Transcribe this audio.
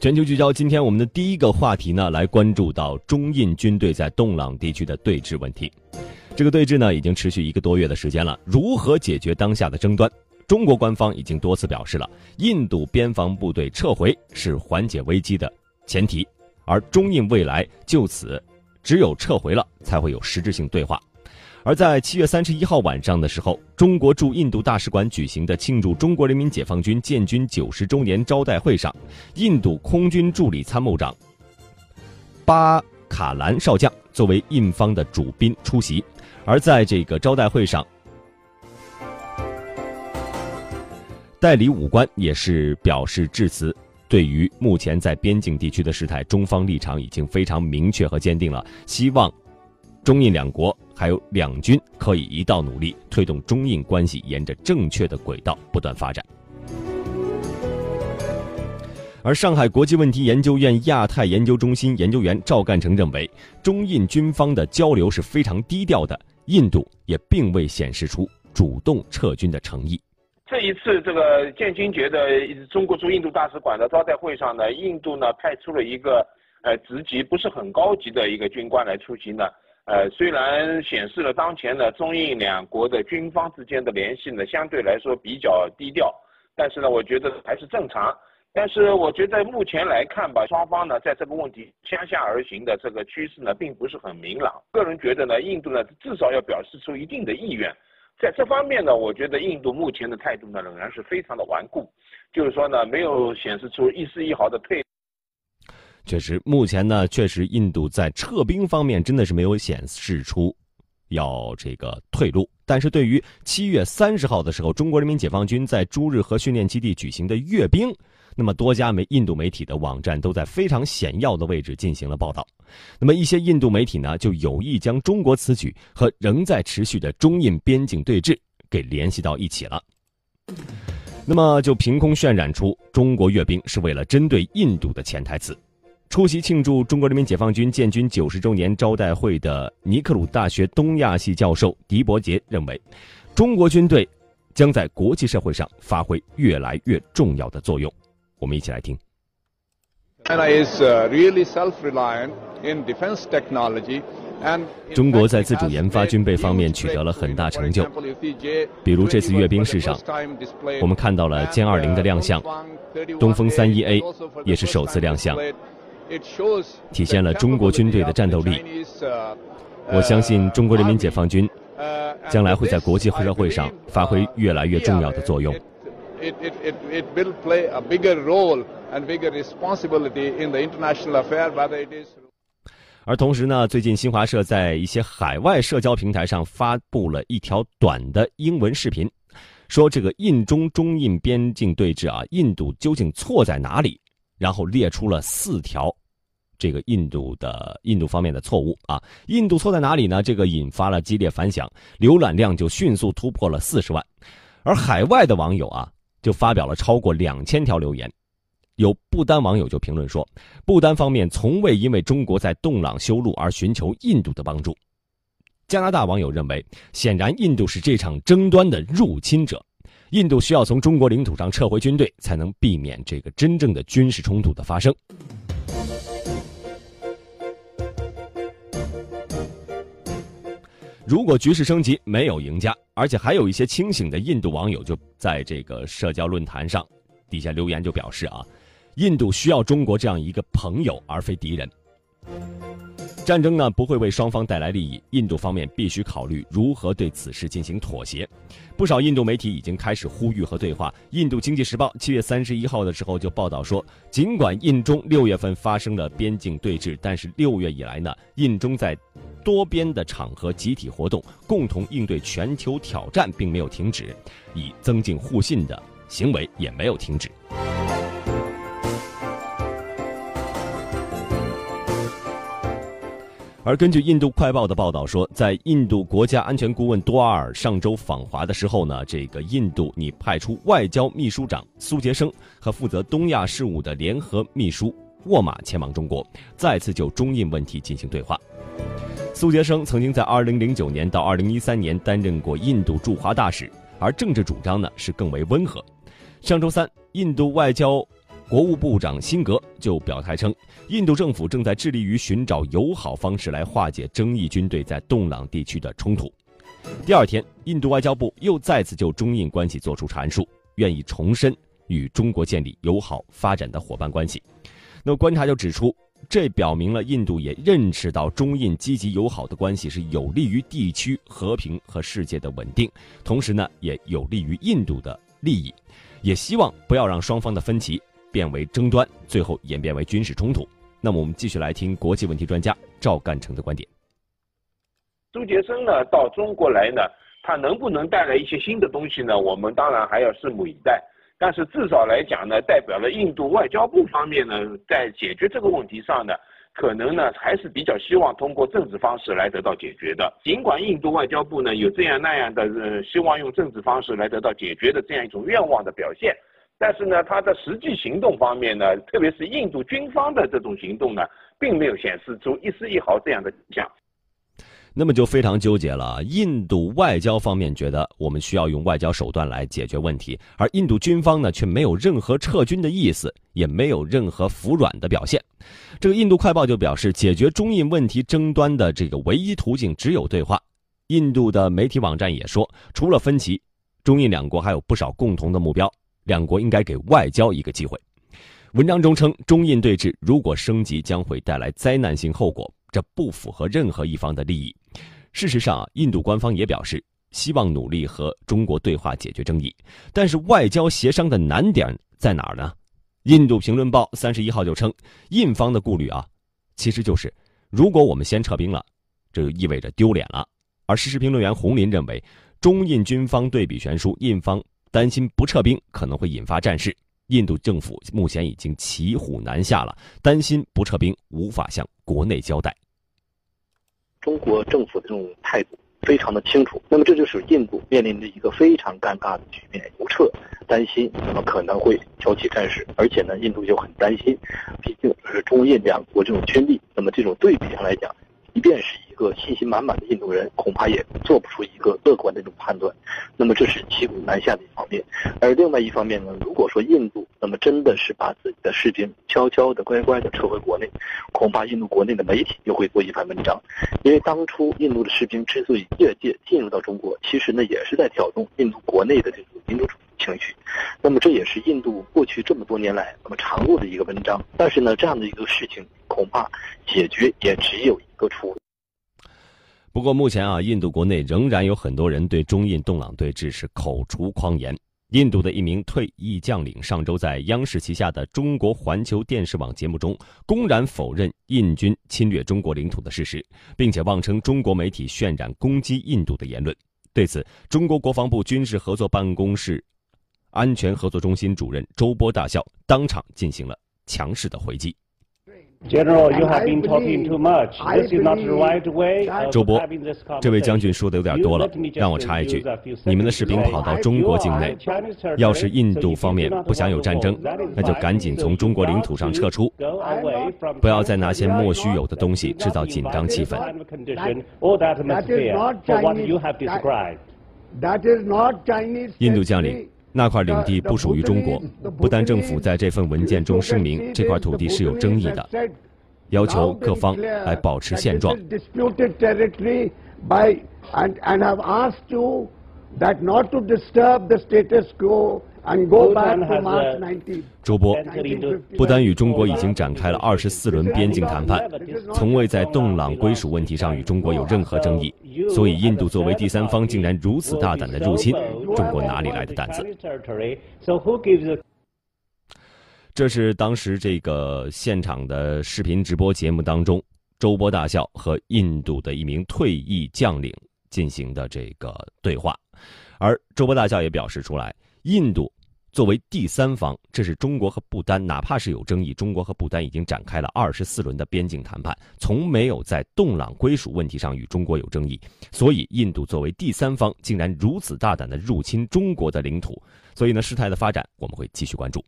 全球聚焦，今天我们的第一个话题呢，来关注到中印军队在洞朗地区的对峙问题。这个对峙呢，已经持续一个多月的时间了。如何解决当下的争端？中国官方已经多次表示了，印度边防部队撤回是缓解危机的前提，而中印未来就此只有撤回了，才会有实质性对话。而在七月三十一号晚上的时候，中国驻印度大使馆举行的庆祝中国人民解放军建军九十周年招待会上，印度空军助理参谋长巴卡兰少将作为印方的主宾出席。而在这个招待会上，代理武官也是表示致辞，对于目前在边境地区的事态，中方立场已经非常明确和坚定了，希望。中印两国还有两军可以一道努力，推动中印关系沿着正确的轨道不断发展。而上海国际问题研究院亚太研究中心研究员赵干成认为，中印军方的交流是非常低调的，印度也并未显示出主动撤军的诚意。这一次这个建军节的中国驻印度大使馆的招待会上呢，印度呢派出了一个呃职级不是很高级的一个军官来出席呢。呃，虽然显示了当前呢中印两国的军方之间的联系呢相对来说比较低调，但是呢，我觉得还是正常。但是我觉得目前来看吧，双方呢在这个问题相向而行的这个趋势呢并不是很明朗。个人觉得呢，印度呢至少要表示出一定的意愿，在这方面呢，我觉得印度目前的态度呢仍然是非常的顽固，就是说呢没有显示出一丝一毫的退。确实，目前呢，确实印度在撤兵方面真的是没有显示出要这个退路。但是对于七月三十号的时候，中国人民解放军在朱日和训练基地举行的阅兵，那么多家媒印度媒体的网站都在非常显要的位置进行了报道。那么一些印度媒体呢，就有意将中国此举和仍在持续的中印边境对峙给联系到一起了。那么就凭空渲染出中国阅兵是为了针对印度的潜台词。出席庆祝中国人民解放军建军九十周年招待会的尼克鲁大学东亚系教授狄伯杰认为，中国军队将在国际社会上发挥越来越重要的作用。我们一起来听。中国在自主研发军备方面取得了很大成就，比如这次阅兵式上，我们看到了歼二零的亮相，东风三一 A 也是首次亮相。体现了中国军队的战斗力。我相信中国人民解放军将来会在国际社会上发挥越来越重要的作用。而同时呢，最近新华社在一些海外社交平台上发布了一条短的英文视频，说这个印中中印边境对峙啊，印度究竟错在哪里？然后列出了四条。这个印度的印度方面的错误啊，印度错在哪里呢？这个引发了激烈反响，浏览量就迅速突破了四十万，而海外的网友啊，就发表了超过两千条留言。有不丹网友就评论说，不丹方面从未因为中国在洞朗修路而寻求印度的帮助。加拿大网友认为，显然印度是这场争端的入侵者，印度需要从中国领土上撤回军队，才能避免这个真正的军事冲突的发生。如果局势升级没有赢家，而且还有一些清醒的印度网友就在这个社交论坛上底下留言，就表示啊，印度需要中国这样一个朋友，而非敌人。战争呢不会为双方带来利益，印度方面必须考虑如何对此事进行妥协。不少印度媒体已经开始呼吁和对话。印度经济时报七月三十一号的时候就报道说，尽管印中六月份发生了边境对峙，但是六月以来呢，印中在多边的场合集体活动，共同应对全球挑战，并没有停止，以增进互信的行为也没有停止。而根据印度快报的报道说，在印度国家安全顾问多阿尔上周访华的时候呢，这个印度拟派出外交秘书长苏杰生和负责东亚事务的联合秘书沃马前往中国，再次就中印问题进行对话。苏杰生曾经在2009年到2013年担任过印度驻华大使，而政治主张呢是更为温和。上周三，印度外交国务部长辛格就表态称，印度政府正在致力于寻找友好方式来化解争议军队在洞朗地区的冲突。第二天，印度外交部又再次就中印关系作出阐述，愿意重申与中国建立友好发展的伙伴关系。那，观察就指出，这表明了印度也认识到中印积极友好的关系是有利于地区和平和世界的稳定，同时呢，也有利于印度的利益，也希望不要让双方的分歧变为争端，最后演变为军事冲突。那么，我们继续来听国际问题专家赵干成的观点。周杰生呢，到中国来呢，他能不能带来一些新的东西呢？我们当然还要拭目以待。但是至少来讲呢，代表了印度外交部方面呢，在解决这个问题上呢，可能呢还是比较希望通过政治方式来得到解决的。尽管印度外交部呢有这样那样的呃希望用政治方式来得到解决的这样一种愿望的表现，但是呢，它的实际行动方面呢，特别是印度军方的这种行动呢，并没有显示出一丝一毫这样的迹象。那么就非常纠结了。印度外交方面觉得我们需要用外交手段来解决问题，而印度军方呢却没有任何撤军的意思，也没有任何服软的表现。这个印度快报就表示，解决中印问题争端的这个唯一途径只有对话。印度的媒体网站也说，除了分歧，中印两国还有不少共同的目标，两国应该给外交一个机会。文章中称，中印对峙如果升级，将会带来灾难性后果。这不符合任何一方的利益。事实上，印度官方也表示希望努力和中国对话解决争议，但是外交协商的难点在哪儿呢？印度评论报三十一号就称，印方的顾虑啊，其实就是如果我们先撤兵了，这就意味着丢脸了。而时事评论员洪林认为，中印军方对比悬殊，印方担心不撤兵可能会引发战事。印度政府目前已经骑虎难下了，担心不撤兵无法向国内交代。中国政府的这种态度非常的清楚，那么这就是印度面临着一个非常尴尬的局面：不撤，担心那么可能会挑起战事，而且呢，印度就很担心，毕竟是中印两国这种军力，那么这种对比上来讲，即便是。个信心满满的印度人恐怕也做不出一个乐观的这种判断，那么这是骑虎难下的一方面。而另外一方面呢，如果说印度那么真的是把自己的士兵悄悄的、乖乖的撤回国内，恐怕印度国内的媒体又会做一番文章。因为当初印度的士兵之所以越界进入到中国，其实呢也是在挑动印度国内的这种民族主义情绪。那么这也是印度过去这么多年来那么常做的一个文章。但是呢，这样的一个事情恐怕解决也只有一个出路。不过目前啊，印度国内仍然有很多人对中印洞朗对峙是口出狂言。印度的一名退役将领上周在央视旗下的中国环球电视网节目中，公然否认印军侵略中国领土的事实，并且妄称中国媒体渲染攻击印度的言论。对此，中国国防部军事合作办公室安全合作中心主任周波大校当场进行了强势的回击。General, you have been talking too much. This is not the right way. 周波，这位将军说的有点多了。让我插一句，你们的士兵跑到中国境内，要是印度方面不想有战争，那就赶紧从中国领土上撤出，不要再拿些莫须有的东西制造紧张气氛。印度将领。那块领地不属于中国。不丹政府在这份文件中声明，这块土地是有争议的，要求各方来保持现状。周波，不丹与中国已经展开了二十四轮边境谈判，从未在洞朗归属问题上与中国有任何争议。所以，印度作为第三方，竟然如此大胆的入侵，中国哪里来的胆子？这是当时这个现场的视频直播节目当中，周波大校和印度的一名退役将领进行的这个对话，而周波大校也表示出来。印度作为第三方，这是中国和不丹，哪怕是有争议，中国和不丹已经展开了二十四轮的边境谈判，从没有在洞朗归属问题上与中国有争议。所以，印度作为第三方，竟然如此大胆的入侵中国的领土，所以呢，事态的发展我们会继续关注。